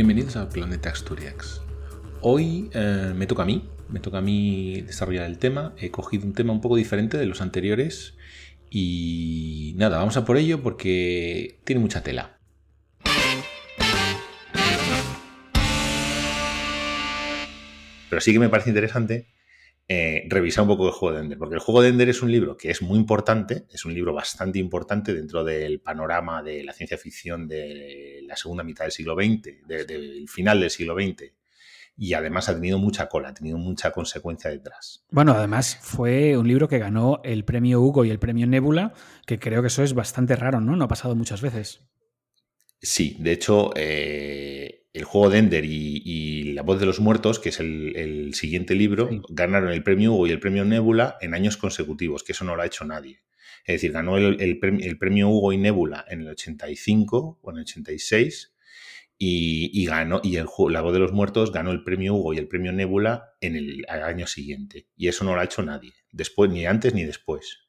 Bienvenidos al Planeta Asturias. Hoy eh, me toca a mí, me toca a mí desarrollar el tema. He cogido un tema un poco diferente de los anteriores y nada, vamos a por ello porque tiene mucha tela. Pero sí que me parece interesante eh, revisar un poco el juego de Ender, porque el juego de Ender es un libro que es muy importante, es un libro bastante importante dentro del panorama de la ciencia ficción de la segunda mitad del siglo XX, del final del siglo XX. Y además ha tenido mucha cola, ha tenido mucha consecuencia detrás. Bueno, además fue un libro que ganó el premio Hugo y el premio Nebula, que creo que eso es bastante raro, ¿no? No ha pasado muchas veces. Sí, de hecho, eh, el juego de Ender y, La voz de los muertos, que es el, siguiente libro, ganaron el premio Hugo y el premio Nebula en años consecutivos, que eso no lo ha hecho nadie. Es decir, ganó el, premio, Hugo y Nebula en el 85 o en el 86 y, ganó, y el, La voz de los muertos ganó el premio Hugo y el premio Nebula en el año siguiente. Y eso no lo ha hecho nadie, después, ni antes ni después.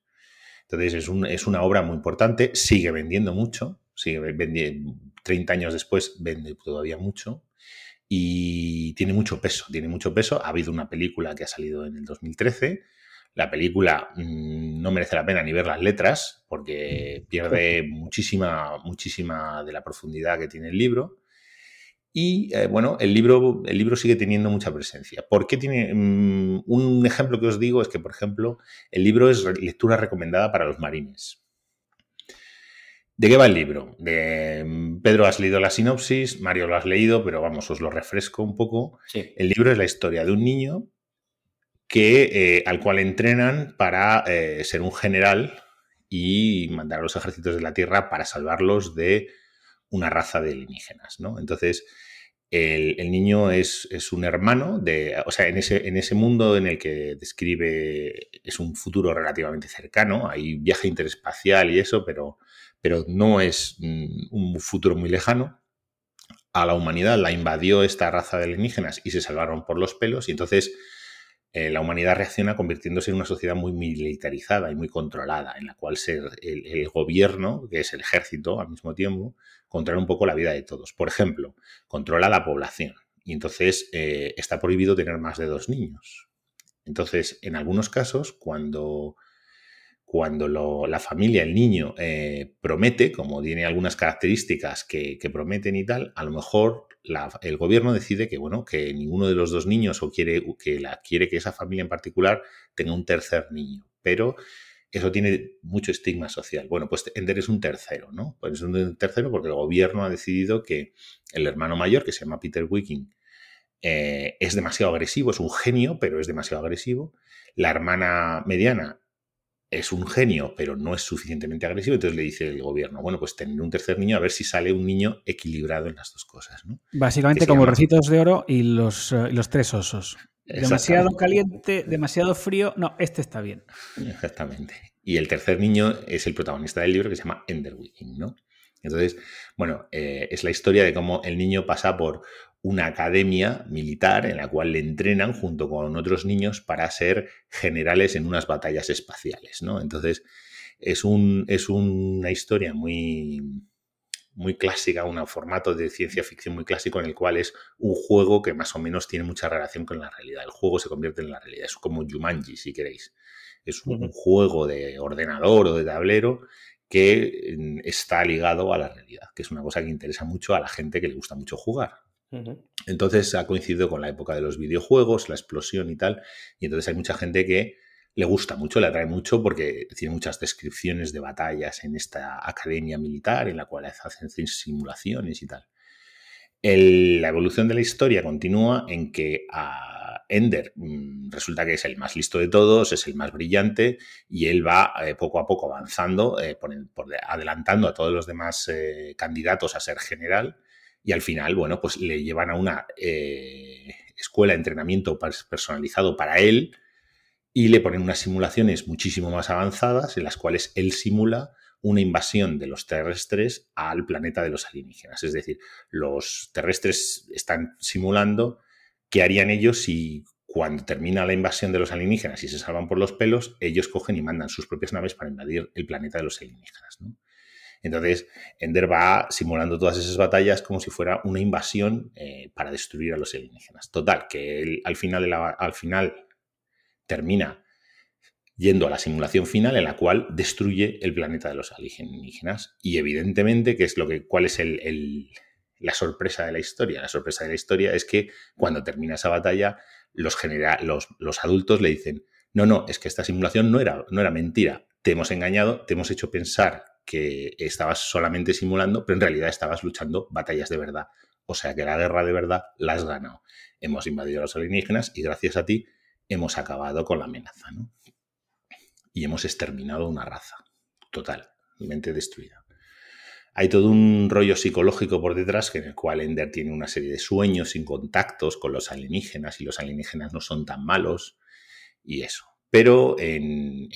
Entonces es, es una obra muy importante, sigue vendiendo mucho, sigue vendiendo 30 años después vende todavía mucho y tiene mucho peso, tiene mucho peso. Ha habido una película que ha salido en el 2013. La película mm, no merece la pena ni ver las letras porque pierde muchísima, muchísima de la profundidad que tiene el libro. Y eh, bueno, el libro, el libro sigue teniendo mucha presencia. ¿Por qué tiene? Mm, un ejemplo que os digo es que, por ejemplo, el libro es lectura recomendada para los marines. ¿De qué va el libro? De, mm, Pedro, has leído la sinopsis, Mario lo has leído, pero vamos, os lo refresco un poco. El libro es la historia de un niño que, eh, al cual entrenan para eh, ser un general y mandar a los ejércitos de la Tierra para salvarlos de una raza de alienígenas. ¿no? Entonces, el, niño es, un hermano de. O sea, en ese, en ese mundo en el que describe. Es un futuro relativamente cercano. Hay viaje interespacial y eso, pero pero no es mm, un futuro muy lejano. A la humanidad la invadió esta raza de alienígenas y se salvaron por los pelos y entonces eh, la humanidad reacciona convirtiéndose en una sociedad muy militarizada y muy controlada, en la cual el, gobierno, que es el ejército al mismo tiempo, controla un poco la vida de todos. Por ejemplo, controla la población y entonces eh, está prohibido tener más de dos niños. Entonces, en algunos casos, cuando cuando la familia, el niño, eh, promete, como tiene algunas características que, prometen y tal, a lo mejor el gobierno decide que, bueno, que ninguno de los dos niños o quiere que, la, quiere que esa familia en particular tenga un tercer niño. Pero eso tiene mucho estigma social. Bueno, pues Ender es un tercero, ¿no? Pues es un tercero porque el gobierno ha decidido que el hermano mayor, que se llama Peter Wicking, eh, es demasiado agresivo, es un genio, pero es demasiado agresivo. La hermana mediana es un genio, pero no es suficientemente agresivo, entonces le dice el gobierno, bueno, pues tener un tercer niño a ver si sale un niño equilibrado en las dos cosas. ¿no? Básicamente como recitos de oro y los, eh, los tres osos. Demasiado caliente, demasiado frío, no, este está bien. Exactamente. Y el tercer niño es el protagonista del libro que se llama Ender ¿no? Entonces, bueno, eh, es la historia de cómo el niño pasa por una academia militar en la cual le entrenan junto con otros niños para ser generales en unas batallas espaciales, ¿no? Entonces, es, un, es una historia muy, muy clásica, un formato de ciencia ficción muy clásico en el cual es un juego que más o menos tiene mucha relación con la realidad. El juego se convierte en la realidad, es como Jumanji, si queréis. Es un juego de ordenador o de tablero que mm, está ligado a la realidad, que es una cosa que interesa mucho a la gente que le gusta mucho jugar. Entonces ha coincidido con la época de los videojuegos, la explosión y tal, y entonces hay mucha gente que le gusta mucho, le atrae mucho porque tiene muchas descripciones de batallas en esta academia militar en la cual hacen simulaciones y tal. la evolución de la historia continúa en que a Ender mm, resulta que es el más listo de todos, es el más brillante y él va eh, poco a poco avanzando, eh, adelantando a todos los demás eh, candidatos a ser general y al final, bueno, pues le llevan a una escuela de entrenamiento personalizado para él y le ponen unas simulaciones muchísimo más avanzadas en las cuales él simula una invasión de los terrestres al planeta de los alienígenas. Es decir, los terrestres están simulando qué harían ellos si cuando termina la invasión de los alienígenas y se salvan por los pelos, ellos cogen y mandan sus propias naves para invadir el planeta de los alienígenas. Entonces, Ender va simulando todas esas batallas como si fuera una invasión eh, para destruir a los alienígenas. Total, que él, al, final, al final termina yendo a la simulación final en la cual destruye el planeta de los alienígenas. Y evidentemente, ¿qué es lo que, ¿cuál es el, la sorpresa de la historia? La sorpresa de la historia es que cuando termina esa batalla, los, los, los adultos le dicen, no, no, es que esta simulación no era, no era mentira, te hemos engañado, te hemos hecho pensar que estabas solamente simulando, pero en realidad estabas luchando batallas de verdad. O sea que la guerra de verdad la has ganado. Hemos invadido a los alienígenas y gracias a ti hemos acabado con la amenaza. ¿no? Y hemos exterminado una raza totalmente destruida. Hay todo un rollo psicológico por detrás en el cual Ender tiene una serie de sueños sin contactos con los alienígenas y los alienígenas no son tan malos y eso. Pero en,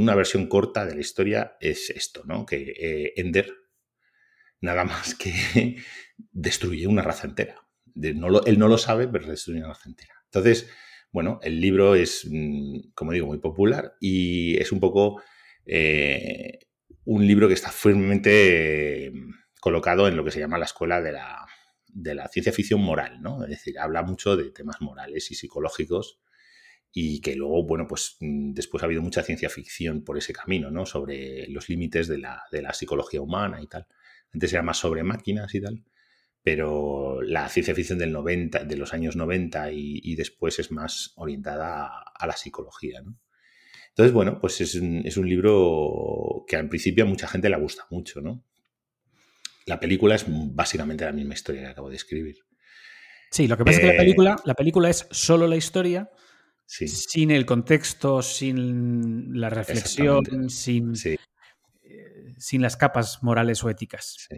una versión corta de la historia es esto, ¿no? Que eh, Ender nada más que destruye una raza entera. él no lo sabe, pero destruye una raza entera. Entonces, bueno, el libro es, mm, como digo, muy popular y es un poco eh, un libro que está firmemente colocado en lo que se llama la escuela de la, de la ciencia ficción moral, ¿no? Es decir, habla mucho de temas morales y psicológicos y que luego, bueno, pues mm, después ha habido mucha ciencia ficción por ese camino, ¿no? Sobre los límites de la, psicología humana y tal. Antes era más sobre máquinas y tal, pero la ciencia ficción del 90, de los años 90 y, después es más orientada a, la psicología, ¿no? Entonces, bueno, pues es un, es un, libro que al principio a mucha gente le gusta mucho, ¿no? La película es básicamente la misma historia que acabo de escribir. Sí, lo que pasa es que la eh, película, la película es solo la historia, sin el contexto, sin la reflexión, sin, eh, sin las capas morales o éticas.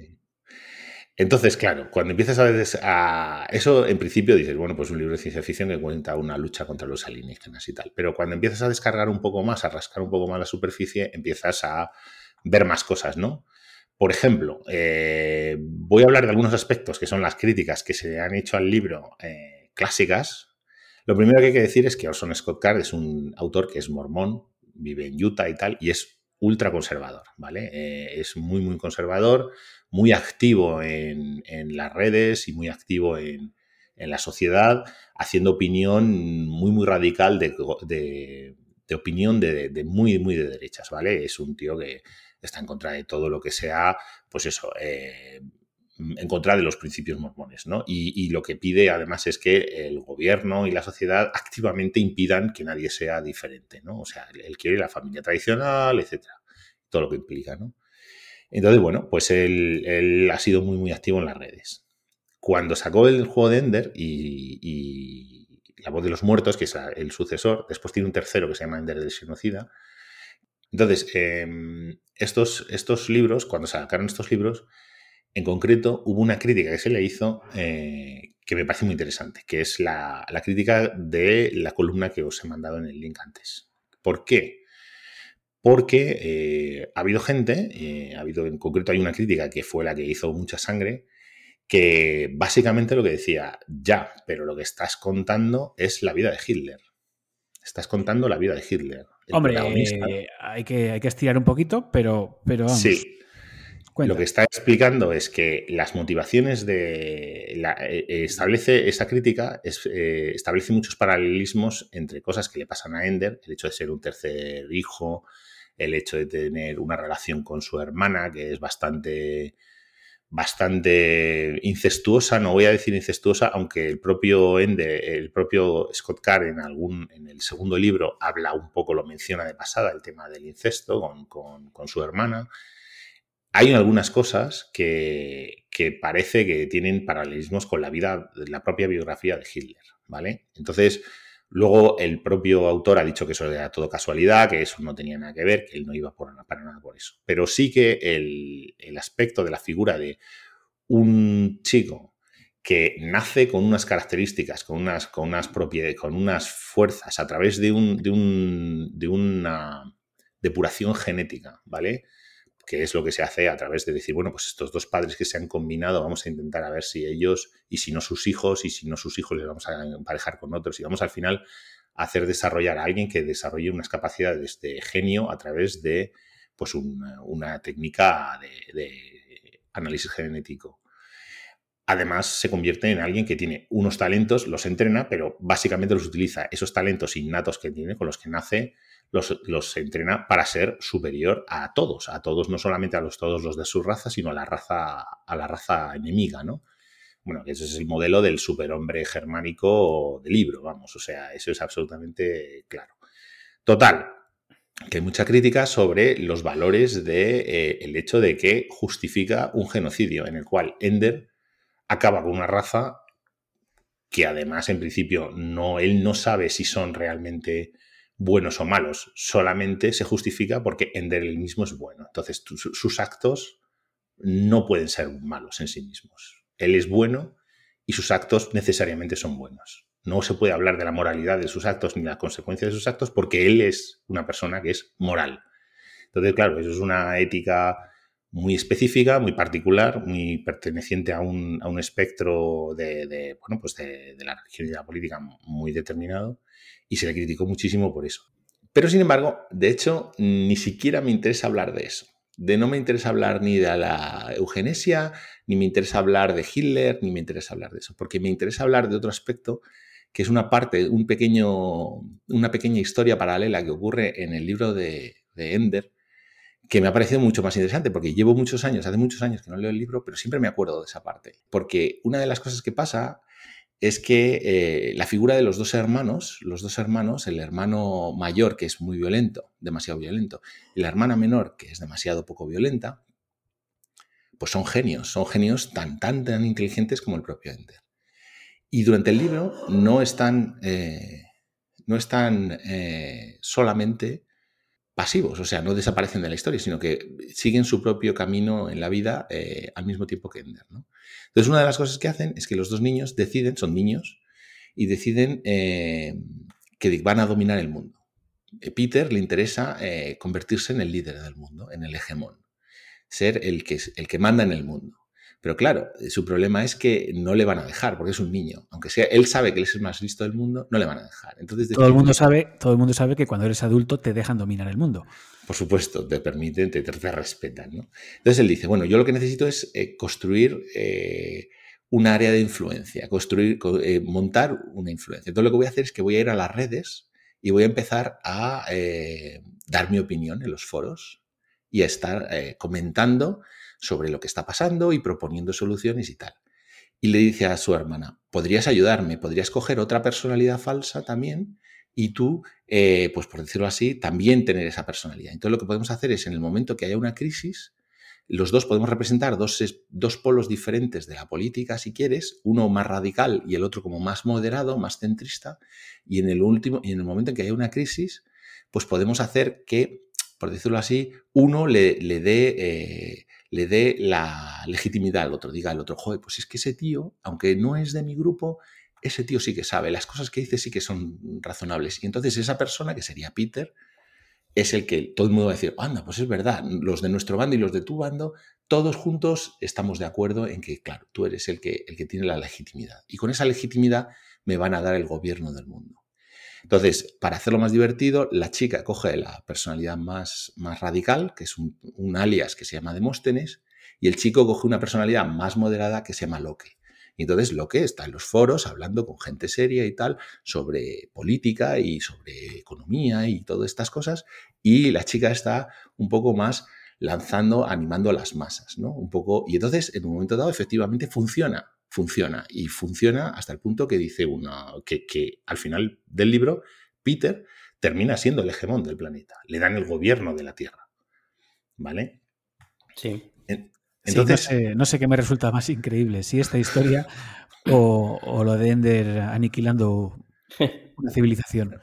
Entonces, claro, cuando empiezas a eso, en principio dices, bueno, pues un libro de ciencia ficción que cuenta una lucha contra los alienígenas y tal. Pero cuando empiezas a descargar un poco más, a rascar un poco más la superficie, empiezas a ver más cosas, ¿no? Por ejemplo, eh, voy a hablar de algunos aspectos que son las críticas que se han hecho al libro eh, clásicas, lo primero que hay que decir es que Orson Scott Card es un autor que es mormón, vive en Utah y tal, y es ultra conservador, ¿vale? Eh, es muy, muy conservador, muy activo en, las redes y muy activo en, la sociedad, haciendo opinión muy, muy radical de, opinión de, muy, muy de derechas, ¿vale? Es un tío que está en contra de todo lo que sea, pues eso, eh, en contra de los principios mormones, ¿no? Y, lo que pide además es que el gobierno y la sociedad activamente impidan que nadie sea diferente, ¿no? O sea, él quiere la familia tradicional, etcétera, todo lo que implica, ¿no? Entonces, bueno, pues él, ha sido muy, muy activo en las redes. Cuando sacó el juego de Ender y, La voz de los muertos, que es el sucesor, después tiene un tercero que se llama Ender del Genocida. Entonces, em, estos, estos libros, cuando sacaron estos libros, en concreto, hubo una crítica que se le hizo eh, que me parece muy interesante, que es la, crítica de la columna que os he mandado en el link antes. ¿Por qué? Porque eh, ha habido gente, eh, ha habido en concreto hay una crítica que fue la que hizo mucha sangre, que básicamente lo que decía, ya, pero lo que estás contando es la vida de Hitler. Estás contando la vida de Hitler. Hombre, hay, que, hay que estirar un poquito, pero, pero vamos. Sí, lo que está explicando es que las motivaciones de. La, eh, establece esa crítica, establece muchos paralelismos entre cosas que le pasan a Ender, el hecho de ser un tercer hijo, el hecho de tener una relación con su hermana, que es bastante bastante incestuosa, no voy a decir incestuosa, aunque el propio Ender, el propio Scott Carr en algún, en el segundo libro habla un poco, lo menciona de pasada, el tema del incesto con, con su hermana hay algunas cosas que, parece que tienen paralelismos con la vida, la propia biografía de Hitler, ¿vale? Entonces, luego el propio autor ha dicho que eso era todo casualidad, que eso no tenía nada que ver, que él no iba por, para nada por eso. Pero sí que el, aspecto de la figura de un chico que nace con unas características, con unas, con unas propiedades, con unas fuerzas a través de, un, de, un, de una depuración genética, ¿vale? Que es lo que se hace a través de decir, bueno, pues estos dos padres que se han combinado, vamos a intentar a ver si ellos, y si no sus hijos, y si no sus hijos les vamos a emparejar con otros, y vamos al final a hacer desarrollar a alguien que desarrolle unas capacidades de genio a través de pues una, técnica de, análisis genético. Además, se convierte en alguien que tiene unos talentos, los entrena, pero básicamente los utiliza, esos talentos innatos que tiene, con los que nace, los, los, entrena para ser superior a todos, a todos, no solamente a los, todos los de su raza, sino a la raza, a la raza enemiga, ¿no? Bueno, ese es el modelo del superhombre germánico del libro, vamos, o sea, eso es absolutamente claro. Total, que hay mucha crítica sobre los valores del de, eh, el hecho de que justifica un genocidio en el cual Ender acaba con una raza que además en principio no, él no sabe si son realmente buenos o malos, solamente se justifica porque Ender el mismo es bueno. Entonces sus actos no pueden ser malos en sí mismos. Él es bueno y sus actos necesariamente son buenos. No se puede hablar de la moralidad de sus actos ni las consecuencias de sus actos porque él es una persona que es moral. Entonces, claro, eso es una ética muy específica, muy particular, muy perteneciente a un, a un espectro de, bueno, pues de, la religión y de la política muy determinado y se le criticó muchísimo por eso. Pero sin embargo, de hecho, ni siquiera me interesa hablar de eso. De no me interesa hablar ni de la eugenesia, ni me interesa hablar de Hitler, ni me interesa hablar de eso, porque me interesa hablar de otro aspecto que es una parte, un pequeño, una pequeña historia paralela que ocurre en el libro de, de Ender, que me ha parecido mucho más interesante, porque llevo muchos años, hace muchos años que no leo el libro, pero siempre me acuerdo de esa parte. Porque una de las cosas que pasa es que eh, la figura de los dos hermanos, los dos hermanos, el hermano mayor, que es muy violento, demasiado violento, y la hermana menor, que es demasiado poco violenta, pues son genios, son genios tan, tan, tan inteligentes como el propio Ender. Y durante el libro no están, eh, no están eh, solamente pasivos, o sea, no desaparecen de la historia, sino que siguen su propio camino en la vida al mismo tiempo que Ender. Entonces, una de las cosas que hacen es que los dos niños deciden, son niños, y deciden eh, que van a dominar el mundo. Eh, Peter le interesa convertirse en el líder del mundo, en el hegemón, ser el que, el que manda en el mundo. Pero claro, eh, su problema es que no le van a dejar, porque es un niño. Aunque sea, él sabe que él es el más listo del mundo, no le van a dejar. Entonces, todo, el mundo sabe, todo el mundo sabe que cuando eres adulto te dejan dominar el mundo. Por supuesto, te permiten, te, te respetan. ¿no? Entonces él dice, bueno, yo lo que necesito es eh, construir eh, un área de influencia, construir, montar una influencia. Entonces lo que voy a hacer es que voy a ir a las redes y voy a empezar a dar mi opinión en los foros y a estar comentando sobre lo que está pasando y proponiendo soluciones y tal. Y le dice a su hermana, ¿podrías ayudarme? ¿Podrías coger otra personalidad falsa también? Y tú, eh, pues por decirlo así, también tener esa personalidad. Entonces lo que podemos hacer es, en el momento que haya una crisis, los dos podemos representar dos, dos, polos diferentes de la política, si quieres, uno más radical y el otro como más moderado, más centrista, y en el último, y en el momento en que haya una crisis, pues podemos hacer que, por decirlo así, uno le, le dé eh, dé la legitimidad al otro, diga al otro, joder, pues es que ese tío, aunque no es de mi grupo, ese tío sí que sabe, las cosas que dice sí que son razonables. Y entonces esa persona, que sería Peter, es el que todo el mundo va a decir, anda, pues es verdad, los de nuestro bando y los de tu bando, todos juntos estamos de acuerdo en que, claro, tú eres el que, el que tiene la legitimidad. Y con esa legitimidad me van a dar el gobierno del mundo. Entonces, para hacerlo más divertido, la chica coge la personalidad más, radical, que es un, alias que se llama Demóstenes, y el chico coge una personalidad más moderada que se llama Loque. Y entonces Loque está en los foros hablando con gente seria y tal sobre política y sobre economía y todas estas cosas, y la chica está un poco más lanzando, animando a las masas, ¿no? Un poco, y entonces en un momento dado efectivamente funciona, funciona. Y funciona hasta el punto que dice uno, que, al final del libro, Peter termina siendo el hegemón del planeta. Le dan el gobierno de la Tierra. ¿Vale? Sí. Entonces. no, sé, qué me resulta más increíble, si esta historia o, lo de Ender aniquilando una civilización.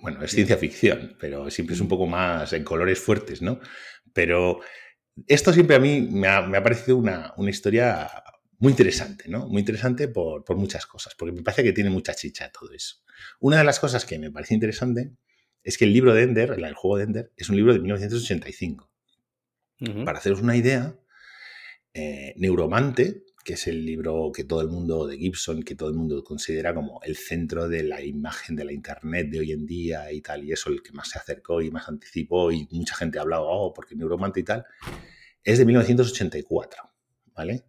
Bueno, es ciencia ficción, pero siempre es un poco más en colores fuertes, ¿no? Pero esto siempre a mí me ha, parecido una, una, historia muy interesante, ¿no? Muy interesante por, muchas cosas, porque me parece que tiene mucha chicha todo eso. Una de las cosas que me parece interesante es que el libro de Ender, el juego de Ender, es un libro de 1985. Para haceros una idea, eh, Neuromante, que es el libro que todo el mundo de Gibson, que todo el mundo considera como el centro de la imagen de la Internet de hoy en día y tal, y eso el que más se acercó y más anticipó y mucha gente ha hablado, oh, porque Neuromante y tal, es de 1984, ¿vale?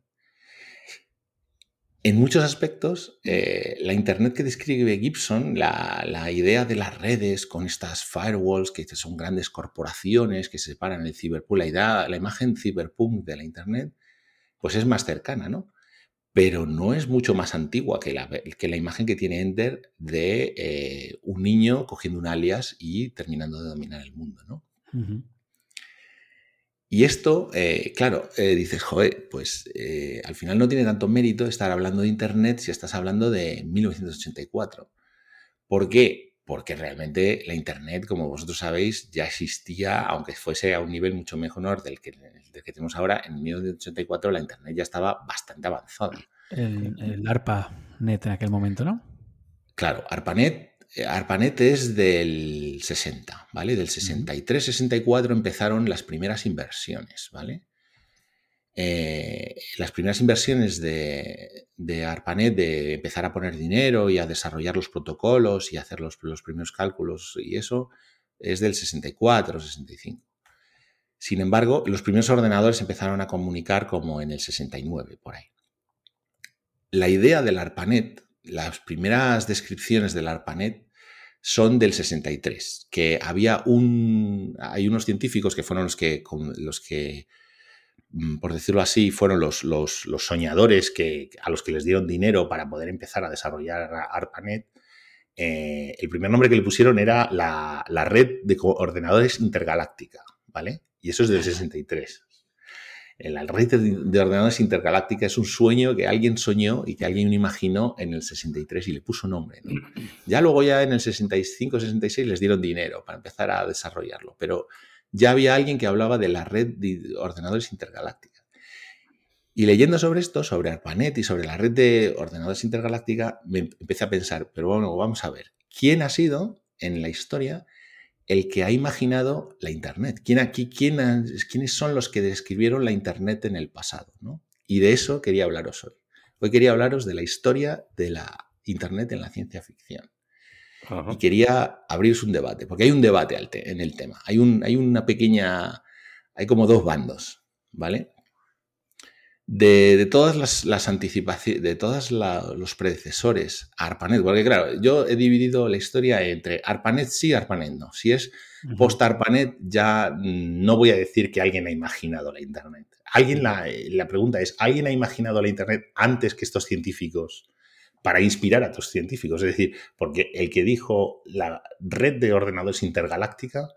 En muchos aspectos, eh, la Internet que describe Gibson, la, idea de las redes con estas firewalls, que son grandes corporaciones que se separan el ciberpunk, la, idea, la imagen ciberpunk de la Internet, pues es más cercana, ¿no? Pero no es mucho más antigua que la, que la imagen que tiene Ender de eh, un niño cogiendo un alias y terminando de dominar el mundo, ¿no? Y esto, eh, claro, eh, dices, joder, pues al final no tiene tanto mérito estar hablando de Internet si estás hablando de 1984. ¿Por qué? porque realmente la Internet, como vosotros sabéis, ya existía, aunque fuese a un nivel mucho menor del que, que tenemos ahora. En 1984 la Internet ya estaba bastante avanzada. El, ARPANET en aquel momento, ¿no? Claro, ARPANET, eh, ARPANET es del 60, ¿vale? Del 63-64 empezaron las primeras inversiones, ¿vale? Eh, las primeras inversiones de, ARPANET, de empezar a poner dinero y a desarrollar los protocolos y hacer los, primeros cálculos y eso, es del 64, 65. Sin embargo, los primeros ordenadores empezaron a comunicar como en el 69, por ahí. La idea del ARPANET, las primeras descripciones del ARPANET son del 63, que había un... Hay unos científicos que fueron los que, los que Mm, por decirlo así, fueron los, los, soñadores que, a los que les dieron dinero para poder empezar a desarrollar ARPANET. Eh, el primer nombre que le pusieron era la, red de ordenadores intergaláctica, ¿vale? Y eso es del 63. La red de ordenadores intergaláctica es un sueño que alguien soñó y que alguien imaginó en el 63 y le puso nombre. Ya luego ya en el 65-66 les dieron dinero para empezar a desarrollarlo, pero ya había alguien que hablaba de la red de ordenadores intergaláctica. Y leyendo sobre esto, sobre ARPANET y sobre la red de ordenadores intergaláctica, me empecé a pensar, pero bueno, vamos a ver, ¿quién ha sido en la historia el que ha imaginado la Internet? ¿Quién aquí, quién ¿Quiénes son los que describieron la Internet en el pasado? Y de eso quería hablaros hoy. Hoy quería hablaros de la historia de la Internet en la ciencia ficción. Y quería abrirse un debate, porque hay un debate en el tema. Hay, un, hay una pequeña. Hay como dos bandos, ¿vale? De, todas las, anticipaciones, de todos los predecesores a ARPANET, porque claro, yo he dividido la historia entre ARPANET sí y ARPANET no. Si es post-ARPANET, ya no voy a decir que alguien ha imaginado la Internet. Alguien la, la pregunta es, ¿alguien ha imaginado la Internet antes que estos científicos para inspirar a otros científicos. Es decir, porque el que dijo la red de ordenadores intergaláctica,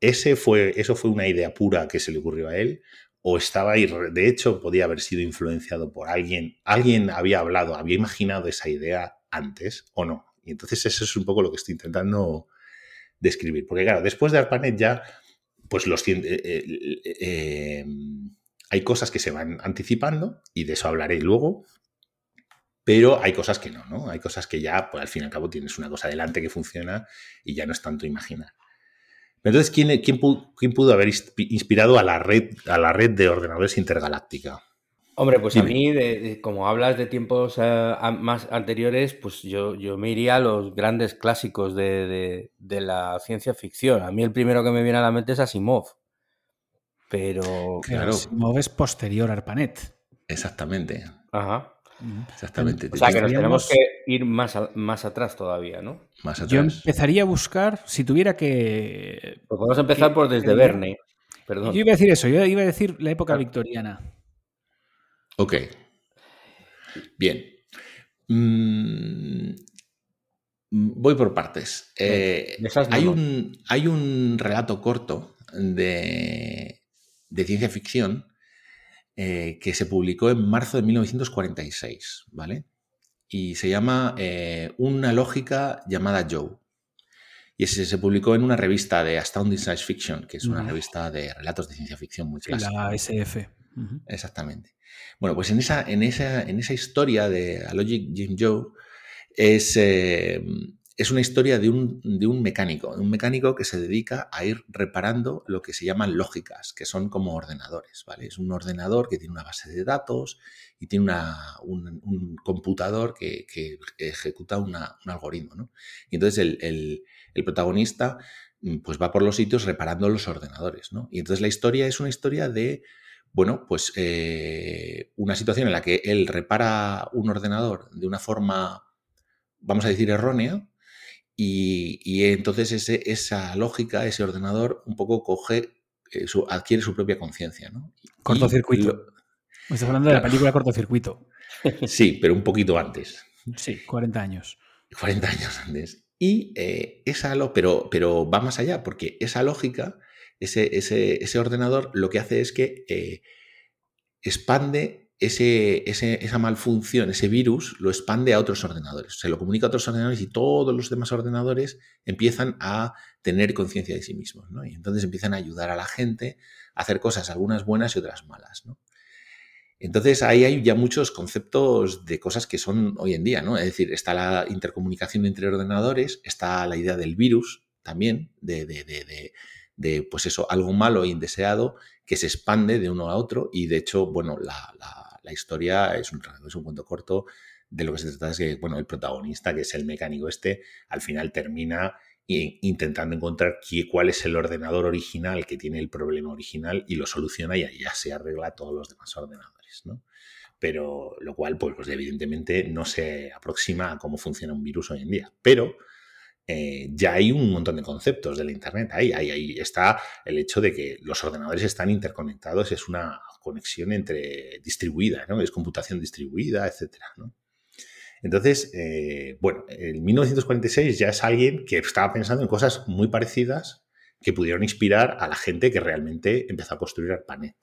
ese fue, eso fue una idea pura que se le ocurrió a él, o estaba ahí, de hecho, podía haber sido influenciado por alguien, alguien había hablado, había imaginado esa idea antes o no. Y entonces eso es un poco lo que estoy intentando describir. Porque claro, después de ARPANET ya, pues los eh, eh, eh, hay cosas que se van anticipando y de eso hablaré luego, pero hay cosas que no, ¿no? Hay cosas que ya, pues al fin y al cabo, tienes una cosa delante que funciona y ya no es tanto imaginar. Entonces, ¿quién, quién, pudo, haber inspirado a la, red, a la red de ordenadores intergaláctica? Hombre, pues a mí, como hablas de tiempos eh, más anteriores, pues yo, yo me iría a los grandes clásicos de, la ciencia ficción. A mí el primero que me viene a la mente es Asimov. Pero. Claro. Asimov es posterior a ARPANET. Exactamente. Ajá. Exactamente. O sea que nos tenemos que ir más, más atrás todavía, ¿no? Más atrás. Yo empezaría a buscar, si tuviera que... Pues podemos empezar por desde Verne. Perdón. Yo iba a decir eso, yo iba a decir la época victoriana. Ok. Bien. Mm, voy por partes. Eh, hay, un, hay un relato corto de, de ciencia ficción eh, que se publicó en marzo de 1946, ¿vale? Y se llama eh, Una lógica llamada Joe. Y ese se publicó en una revista de Astounding Science Fiction, que es una revista de relatos de ciencia ficción muy clásica. La SF. Exactamente. Bueno, pues en esa, en esa, en esa historia de A Logic Jim Joe es, eh, es una historia de un, de un, mecánico, un mecánico que se dedica a ir reparando lo que se llaman lógicas, que son como ordenadores, ¿vale? Es un ordenador que tiene una base de datos y tiene una, un, computador que, ejecuta un algoritmo, ¿no? Y entonces el, el, protagonista mm, pues va por los sitios reparando los ordenadores, ¿no? Y entonces la historia es una historia de, bueno, pues eh, una situación en la que él repara un ordenador de una forma, vamos a decir, errónea, y, entonces ese, esa lógica, ese ordenador, un poco coge, eh, su, adquiere su propia conciencia. ¿no? Cortocircuito. Estás hablando de la película Cortocircuito. Sí, pero un poquito antes. Sí, 40 años. 40 años antes. Y eh, esa lo, pero, pero va más allá, porque esa lógica, ese, ese, ese ordenador, lo que hace es que eh, expande ese, esa malfunción, ese virus, lo expande a otros ordenadores. Se lo comunica a otros ordenadores y todos los demás ordenadores empiezan a tener conciencia de sí mismos. Y entonces empiezan a ayudar a la gente a hacer cosas, algunas buenas y otras malas. Entonces ahí hay ya muchos conceptos de cosas que son hoy en día, ¿no? Es decir, está la intercomunicación entre ordenadores, está la idea del virus también, de, de, pues eso, algo malo e indeseado que se expande de uno a otro y de hecho, bueno, la historia es un, es un cuento corto. De lo que se trata es que, bueno, el protagonista, que es el mecánico este, al final termina intentando encontrar cuál es el ordenador original que tiene el problema original y lo soluciona y ya se arregla todos los demás ordenadores, ¿no? Pero lo cual, pues, pues evidentemente no se aproxima a cómo funciona un virus hoy en día. Pero eh, ya hay un montón de conceptos de la Internet. Ahí, ahí, ahí está el hecho de que los ordenadores están interconectados, es una conexión entre distribuida, ¿no? Es computación distribuida, etcétera, Entonces, eh, bueno, en 1946 ya es alguien que estaba pensando en cosas muy parecidas que pudieron inspirar a la gente que realmente empezó a construir ARPANET.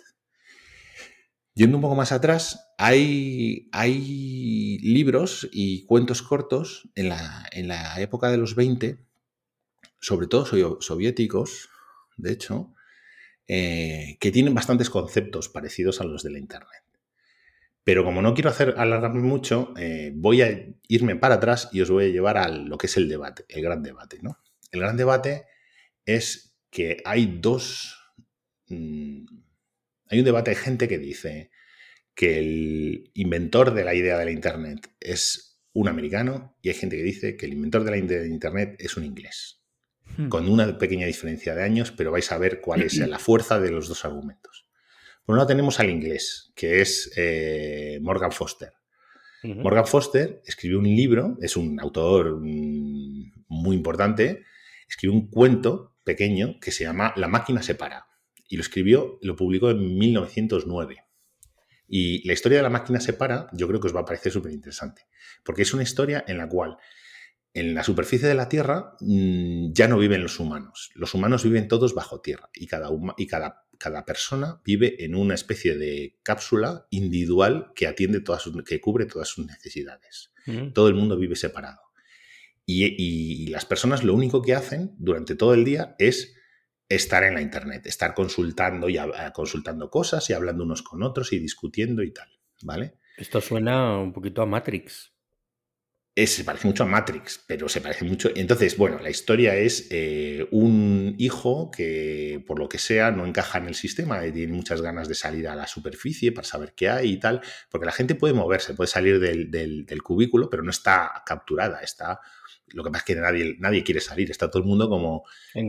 Yendo un poco más atrás, hay, hay libros y cuentos cortos en la, en la, época de los 20, sobre todo soviéticos, de hecho, eh, que tienen bastantes conceptos parecidos a los de la Internet. Pero como no quiero hacer alargarme mucho, eh, voy a irme para atrás y os voy a llevar a lo que es el debate, el gran debate. ¿no? El gran debate es que hay dos... Mm, hay un debate de gente que dice que el inventor de la idea de la Internet es un americano y hay gente que dice que el inventor de la idea de Internet es un inglés. Hmm. Con una pequeña diferencia de años, pero vais a ver cuál es la fuerza de los dos argumentos. Por un lado tenemos al inglés, que es eh, Morgan Foster. Morgan Foster escribió un libro, es un autor mm, muy importante, escribió un cuento pequeño que se llama La máquina se para. Y lo escribió, lo publicó en 1909. Y la historia de la máquina se para, yo creo que os va a parecer súper interesante, porque es una historia en la cual en la superficie de la Tierra mm, ya no viven los humanos. Los humanos viven todos bajo tierra y cada, y cada, cada persona vive en una especie de cápsula individual que atiende todas que cubre todas sus necesidades. Mm. Todo el mundo vive separado. y, las personas lo único que hacen durante todo el día es estar en la internet, estar consultando y consultando cosas y hablando unos con otros y discutiendo y tal, ¿vale? Esto suena un poquito a Matrix. Se parece mucho a Matrix, pero se parece mucho. Entonces, bueno, la historia es eh, un hijo que, por lo que sea, no encaja en el sistema y tiene muchas ganas de salir a la superficie para saber qué hay y tal, porque la gente puede moverse, puede salir del, del cubículo, pero no está capturada, está lo que pasa es que nadie, nadie quiere salir, está todo el mundo como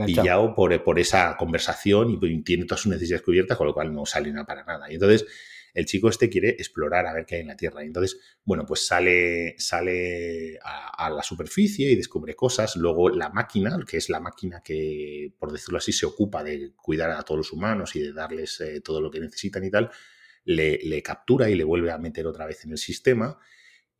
pillado por, por, esa conversación y tiene todas sus necesidades cubiertas, con lo cual no sale nada para nada. Y entonces el chico este quiere explorar a ver qué hay en la Tierra. Y entonces, bueno, pues sale, sale a, la superficie y descubre cosas. Luego la máquina, que es la máquina que, por decirlo así, se ocupa de cuidar a todos los humanos y de darles eh, todo lo que necesitan y tal, le, le captura y le vuelve a meter otra vez en el sistema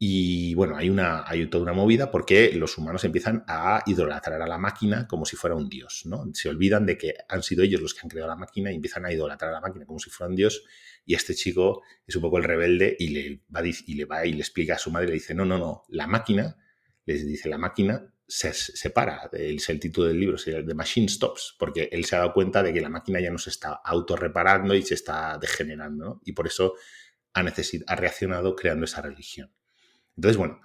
y bueno, hay, una, hay toda una movida porque los humanos empiezan a idolatrar a la máquina como si fuera un dios, ¿no? Se olvidan de que han sido ellos los que han creado la máquina y empiezan a idolatrar a la máquina como si fuera un dios. Y este chico es un poco el rebelde y le va, y le, va y le explica a su madre, le dice, no, no, no, la máquina, les dice, la máquina se separa, es el título del libro, The Machine Stops, porque él se ha dado cuenta de que la máquina ya no se está autorreparando y se está degenerando. Y por eso ha, ha reaccionado creando esa religión. Entonces, bueno,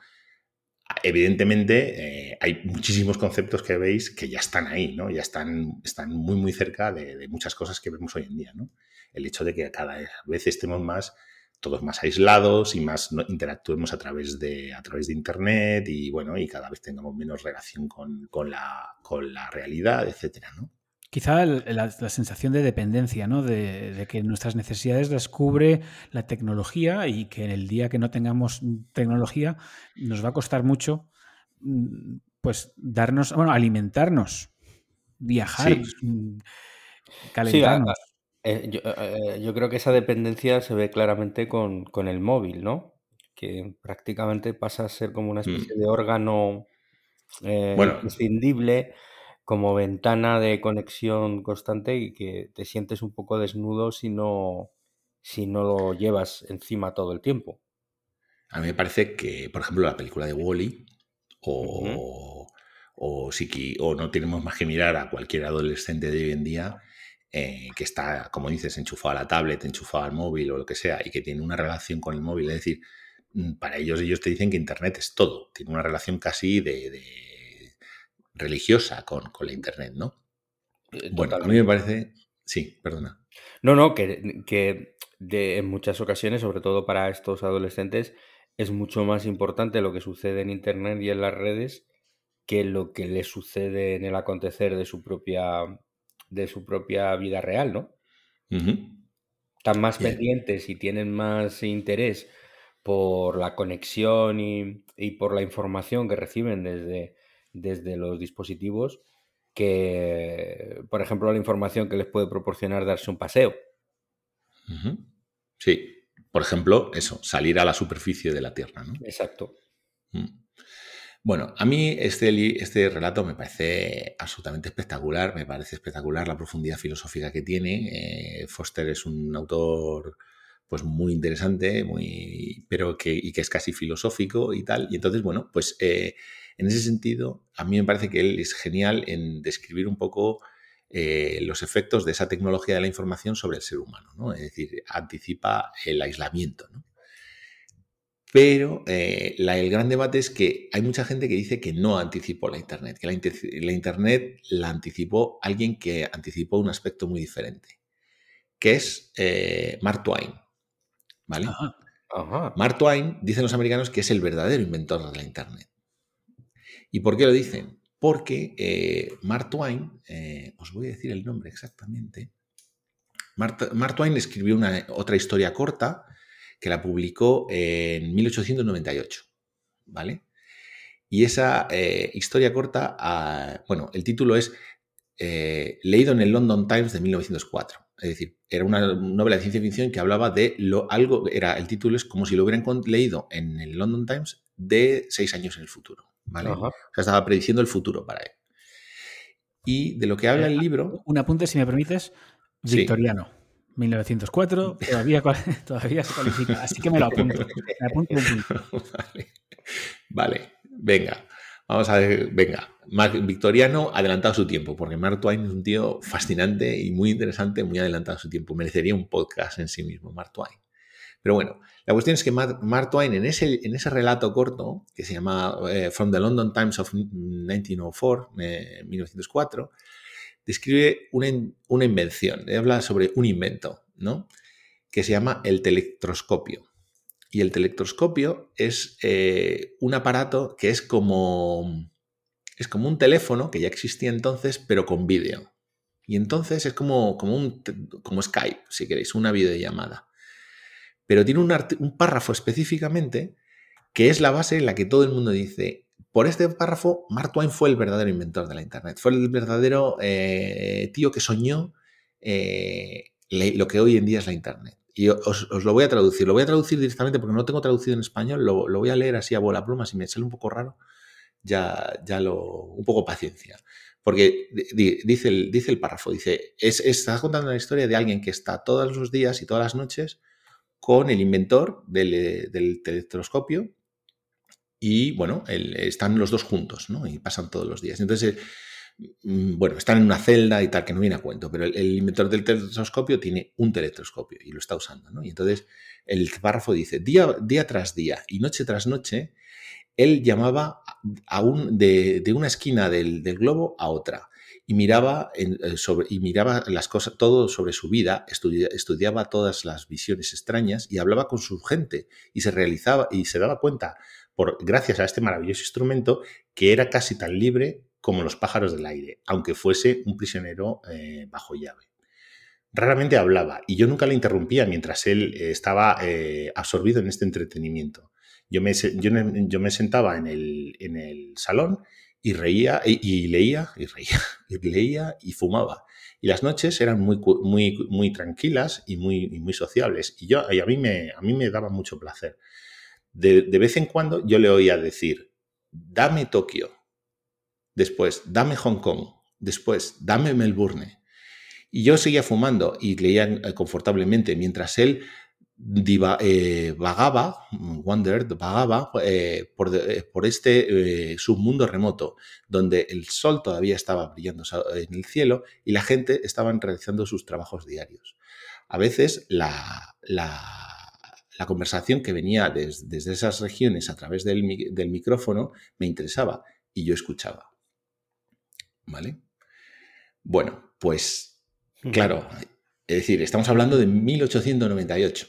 evidentemente, eh, hay muchísimos conceptos que veis que ya están ahí, ¿no? Ya están, están muy, muy cerca de, muchas cosas que vemos hoy en día, ¿no? El hecho de que cada vez estemos más, todos más aislados y más interactuemos a través, de, a través de Internet y, bueno, y cada vez tengamos menos relación con, la, con la realidad, etcétera, ¿no? Quizá la, sensación de dependencia, ¿no? De, que nuestras necesidades descubre la tecnología y que en el día que no tengamos tecnología nos va a costar mucho, mm, pues darnos, bueno, alimentarnos, viajar, mm, calentarnos. Eh, eh, yo, creo que esa dependencia se ve claramente con, el móvil, ¿no? Que prácticamente pasa a ser como una mm. especie de órgano eh, bueno, imprescindible como ventana de conexión constante y que te sientes un poco desnudo si no, si no lo llevas encima todo el tiempo. A mí me parece que, por ejemplo, la película de Wally o, o, si, o no tenemos más que mirar a cualquier adolescente de hoy en día eh, que está, como dices, enchufado a la tablet, enchufado al móvil o lo que sea, y que tiene una relación con el móvil. Es decir, mm, para ellos, ellos te dicen que Internet es todo. Tiene una relación casi de religiosa con, la Internet, ¿no? Eh, bueno, a mí me parece... Sí, perdona. No, no, que, que de, en muchas ocasiones, sobre todo para estos adolescentes, es mucho más importante lo que sucede en Internet y en las redes que lo que les sucede en el acontecer de su propia, de su propia vida real, ¿no? Están más pendientes y tienen más interés por la conexión y, y, por la información que reciben desde, desde los dispositivos que, por ejemplo, la información que les puede proporcionar darse un paseo. Sí, por ejemplo, eso, salir a la superficie de la Tierra. ¿no? Exacto. Mm. Bueno, a mí este, este relato me parece absolutamente espectacular, me parece espectacular la profundidad filosófica que tiene. Eh, Foster es un autor pues muy interesante, muy, pero que, y que es casi filosófico y tal. Y entonces, bueno, pues eh, en ese sentido, a mí me parece que él es genial en describir un poco eh, los efectos de esa tecnología de la información sobre el ser humano, ¿no? Es decir, anticipa el aislamiento, ¿no? Pero eh, el gran debate es que hay mucha gente que dice que no anticipó la Internet, que la, Internet la anticipó alguien que anticipó un aspecto muy diferente, que es eh, Mark Twain. ¿Vale? Mark Twain, dicen los americanos, que es el verdadero inventor de la Internet. ¿Y por qué lo dicen? Porque eh, Mark Twain, os voy a decir el nombre exactamente, Mark, Twain escribió una, otra historia corta que la publicó en 1898, ¿vale? Y esa eh, historia corta, ah, bueno, el título es leído en el London Times de 1904. Es decir, era una novela de ciencia ficción que hablaba de lo algo, era el título es como si lo hubieran leído en el London Times de seis años en el futuro. ¿vale? O sea, estaba prediciendo el futuro para él. Y de lo que habla el libro... Un apunte, si me permites, victoriano. 1904, todavía, todavía se cualifica, así que me lo apunto. vale. venga. Vamos a ver, venga. Victoriano adelantado su tiempo, porque Mark Twain es un tío fascinante y muy interesante, muy adelantado su tiempo. Merecería un podcast en sí mismo, Mark Twain. Pero bueno, la cuestión es que Mark, Twain en ese, en ese relato corto, que se llama eh, From the London Times of 1904, 1904, eh, describe una, invención, habla sobre un invento, ¿no? que se llama el telectroscopio. Y el telectroscopio es eh, un aparato que es como, es como un teléfono que ya existía entonces, pero con vídeo. Y entonces es como, como, un, como Skype, si queréis, una videollamada pero tiene un, párrafo específicamente que es la base en la que todo el mundo dice, por este párrafo, Mark Twain fue el verdadero inventor de la Internet, fue el verdadero eh, tío que soñó eh, lo que hoy en día es la Internet. Y os, lo voy a traducir, lo voy a traducir directamente porque no tengo traducido en español, lo, voy a leer así a bola pluma, si me sale un poco raro, ya, ya lo, un poco paciencia. Porque dice el, dice el párrafo, dice, es, estás contando la historia de alguien que está todos los días y todas las noches con el inventor del, del telescopio y, bueno, están los dos juntos, ¿no? Y pasan todos los días. Entonces, mm, bueno, están en una celda y tal, que no viene a cuento, pero el, inventor del telescopio tiene un telescopio y lo está usando, ¿no? Y entonces el párrafo dice, día, día tras día y noche tras noche, él llamaba de, una esquina del, globo a otra y miraba, eh, sobre, y miraba las cosas, todo sobre su vida, estudiaba todas las visiones extrañas y hablaba con su gente y se realizaba y se daba cuenta, por, gracias a este maravilloso instrumento, que era casi tan libre como los pájaros del aire, aunque fuese un prisionero eh, bajo llave. Raramente hablaba y yo nunca le interrumpía mientras él eh, estaba absorbido en este entretenimiento. Yo me, sentaba en el, salón y reía y, leía y reía y leía y fumaba. Y las noches eran muy, tranquilas y muy, sociables. Y, yo, me, a mí me daba mucho placer. De, vez en cuando yo le oía decir, dame Tokio, después, dame Hong Kong, después, dame Melbourne. Y yo seguía fumando y leía eh, confortablemente mientras él eh, vagaba, wandered, vagaba eh, por, por, este submundo remoto, donde el sol todavía estaba brillando en el cielo y la gente estaban realizando sus trabajos diarios. A veces la, la, conversación que venía desde esas regiones a través del, del micrófono me interesaba y yo escuchaba. ¿Vale? Bueno, pues claro, es decir, estamos hablando de 1898.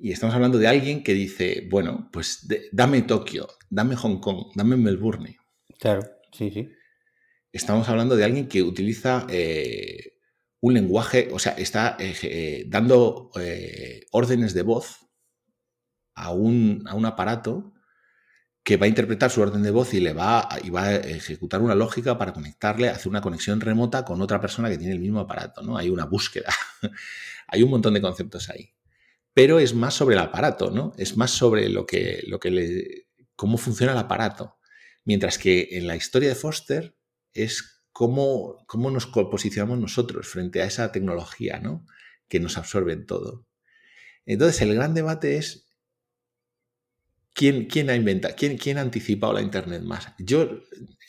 Y estamos hablando de alguien que dice, bueno, pues dame Tokio, dame Hong Kong, dame Melbourne. Claro, sí, sí. Estamos hablando de alguien que utiliza eh, un lenguaje, o sea, está eh, eh, dando órdenes de voz a un, a un, aparato que va a interpretar su orden de voz y le va, y va a ejecutar una lógica para conectarle, hacer una conexión remota con otra persona que tiene el mismo aparato, ¿no? Hay una búsqueda. Hay un montón de conceptos ahí pero es más sobre el aparato, ¿no? Es más sobre lo que, lo que le, cómo funciona el aparato. Mientras que en la historia de Foster es cómo, cómo nos posicionamos nosotros frente a esa tecnología, ¿no? Que nos absorbe en todo. Entonces, el gran debate es quién, quién ha inventado, quién, quién ha anticipado la Internet más. Yo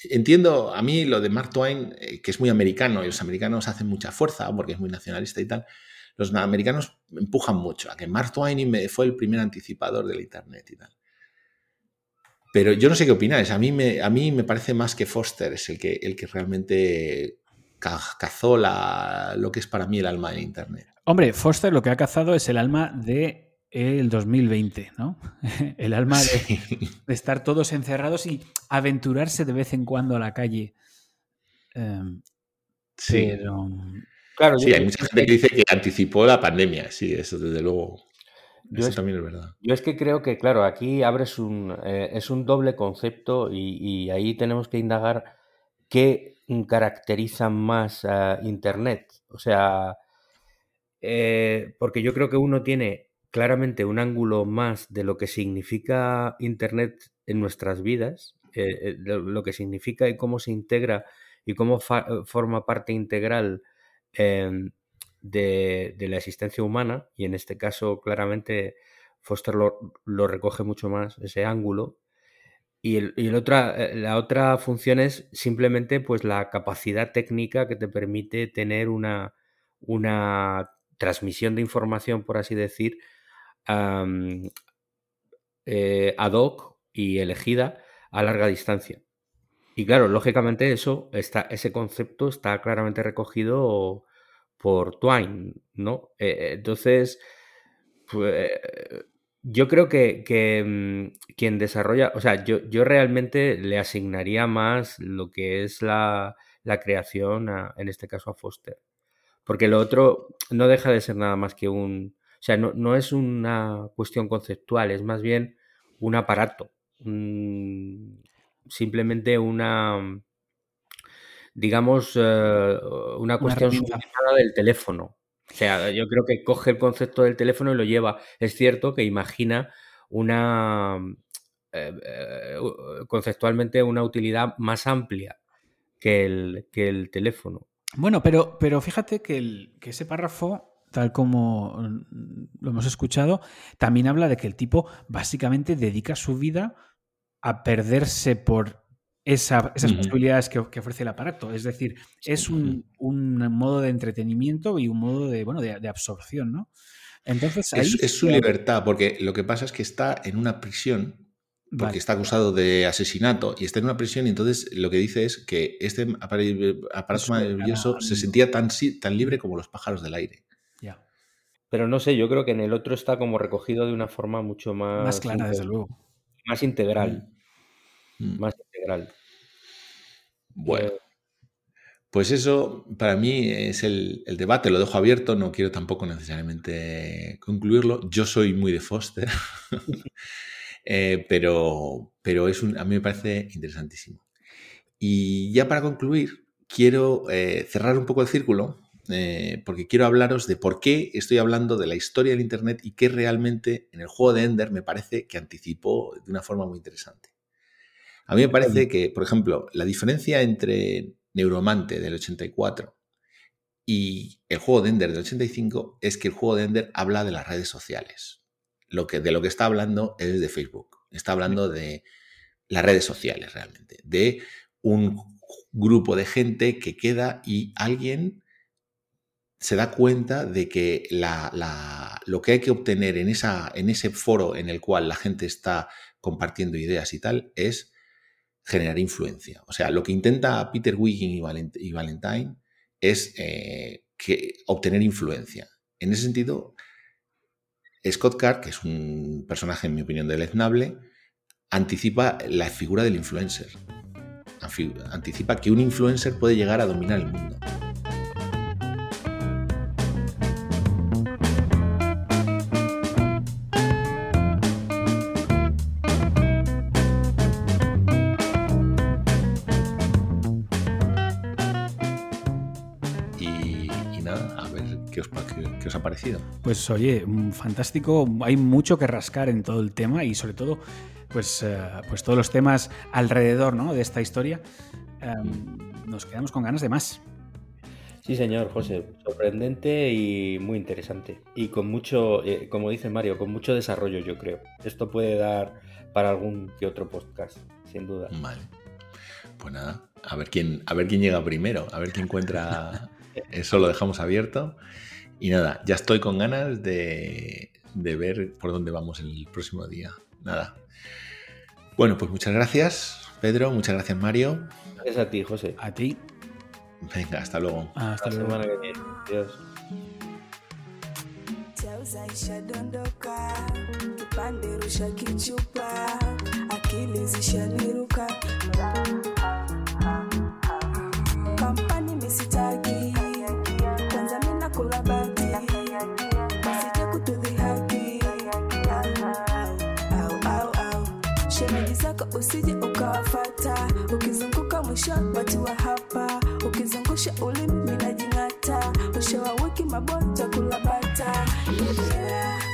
entiendo a mí lo de Mark Twain, eh, que es muy americano y los americanos hacen mucha fuerza porque es muy nacionalista y tal los americanos empujan mucho a que Mark Twain fue el primer anticipador del Internet y tal. Pero yo no sé qué opináis. A mí me, a mí me parece más que Foster es el que, el que realmente cazó la, lo que es para mí el alma del Internet. Hombre, Foster lo que ha cazado es el alma de el 2020, ¿no? El alma de, estar todos encerrados y aventurarse de vez en cuando a la calle. Em, sí. Pero, sí, hay mucha gente que dice que anticipó la pandemia, sí, eso desde luego. Eso también es verdad. Yo es que creo que, claro, aquí abres un, eh, es un doble concepto y, ahí tenemos que indagar qué caracteriza más a Internet. O sea, eh, porque yo creo que uno tiene claramente un ángulo más de lo que significa Internet en nuestras vidas, eh, lo que significa y cómo se integra y cómo forma parte integral De, la existencia humana, y en este caso claramente Foster lo, recoge mucho más, ese ángulo. Y, el, otra, eh, la otra función es simplemente pues, la capacidad técnica que te permite tener una, una transmisión de información, por así decir, eh, ad hoc y elegida a larga distancia. Y claro, lógicamente eso está, ese concepto está claramente recogido por Twain, ¿no? Eh, entonces, pues, yo creo que, mm, quien desarrolla, o sea, yo, yo, realmente le asignaría más lo que es la, creación, en este caso a Foster. Porque lo otro no deja de ser nada más que un, o sea, no, no es una cuestión conceptual, es más bien un aparato, simplemente una, digamos, eh, una cuestión una del teléfono. O sea, yo creo que coge el concepto del teléfono y lo lleva. Es cierto que imagina una, eh, eh, conceptualmente, una utilidad más amplia que el, que el teléfono. Bueno, pero, pero fíjate que, el, que ese párrafo tal como mm, lo hemos escuchado, también habla de que el tipo básicamente dedica su vida a perderse por esas posibilidades que, ofrece el aparato. Es decir, es un, modo de entretenimiento y un modo de, bueno, de, absorción, ¿no? Entonces, es, su libertad, porque lo que pasa es que está en una prisión porque está acusado de asesinato y está en una prisión y entonces lo que dice es que este aparato maravilloso se sentía tan, tan libre como los pájaros del aire. Ya. Pero no sé, yo creo que en el otro está como recogido de una forma mucho más... Más clara, desde luego. Más integral. Mm. Mm. Más integral. Bueno. Eh, pues eso para mí es el, debate, lo dejo abierto, no quiero tampoco necesariamente concluirlo. Yo soy muy de Foster, eh, pero, pero es un, a mí me parece interesantísimo. Y ya para concluir, quiero eh, cerrar un poco el círculo, eh, porque quiero hablaros de por qué estoy hablando de la historia del Internet y qué realmente en el juego de Ender me parece que anticipó de una forma muy interesante. A mí me parece que, por ejemplo, la diferencia entre Neuromante del 84 y el juego de Ender del 85 es que el juego de Ender habla de las redes sociales. Lo que, de lo que está hablando es de Facebook. Está hablando de las redes sociales realmente. De un grupo de gente que queda y alguien se da cuenta de que lo que hay que obtener en, esa, en ese foro en el cual la gente está compartiendo ideas y tal es generar influencia. O sea, lo que intenta Peter Wiggin y, Valentine es eh, que, obtener influencia. En ese sentido, Scott Card, que es un personaje, en mi opinión, deleznable, anticipa la figura del influencer. Anticipa que un influencer puede llegar a dominar el mundo. Pues oye, mm, fantástico, hay mucho que rascar en todo el tema y sobre todo, pues, eh, pues todos los temas alrededor ¿no? de esta historia. Em, nos quedamos con ganas de más. Sí, señor, José, sorprendente y muy interesante. Y con mucho, eh, como dice Mario, con mucho desarrollo, yo creo. Esto puede dar para algún que otro podcast, sin duda. Vale. Pues nada, a ver quién, a ver quién llega primero, a ver quién encuentra. Eso lo dejamos abierto. Y nada, ya estoy con ganas de, ver por dónde vamos el próximo día. Nada. Bueno, pues muchas gracias, Pedro. Muchas gracias, Mario. Gracias a ti, José. A ti. Venga, hasta luego. Hasta, luego. semana que viene. Adiós. Ukawafata, ukizunguka mwisho watu wa hapa, ukizungusha ulimi minajing'ata, mwisho wa wiki mabota kulabata Oh,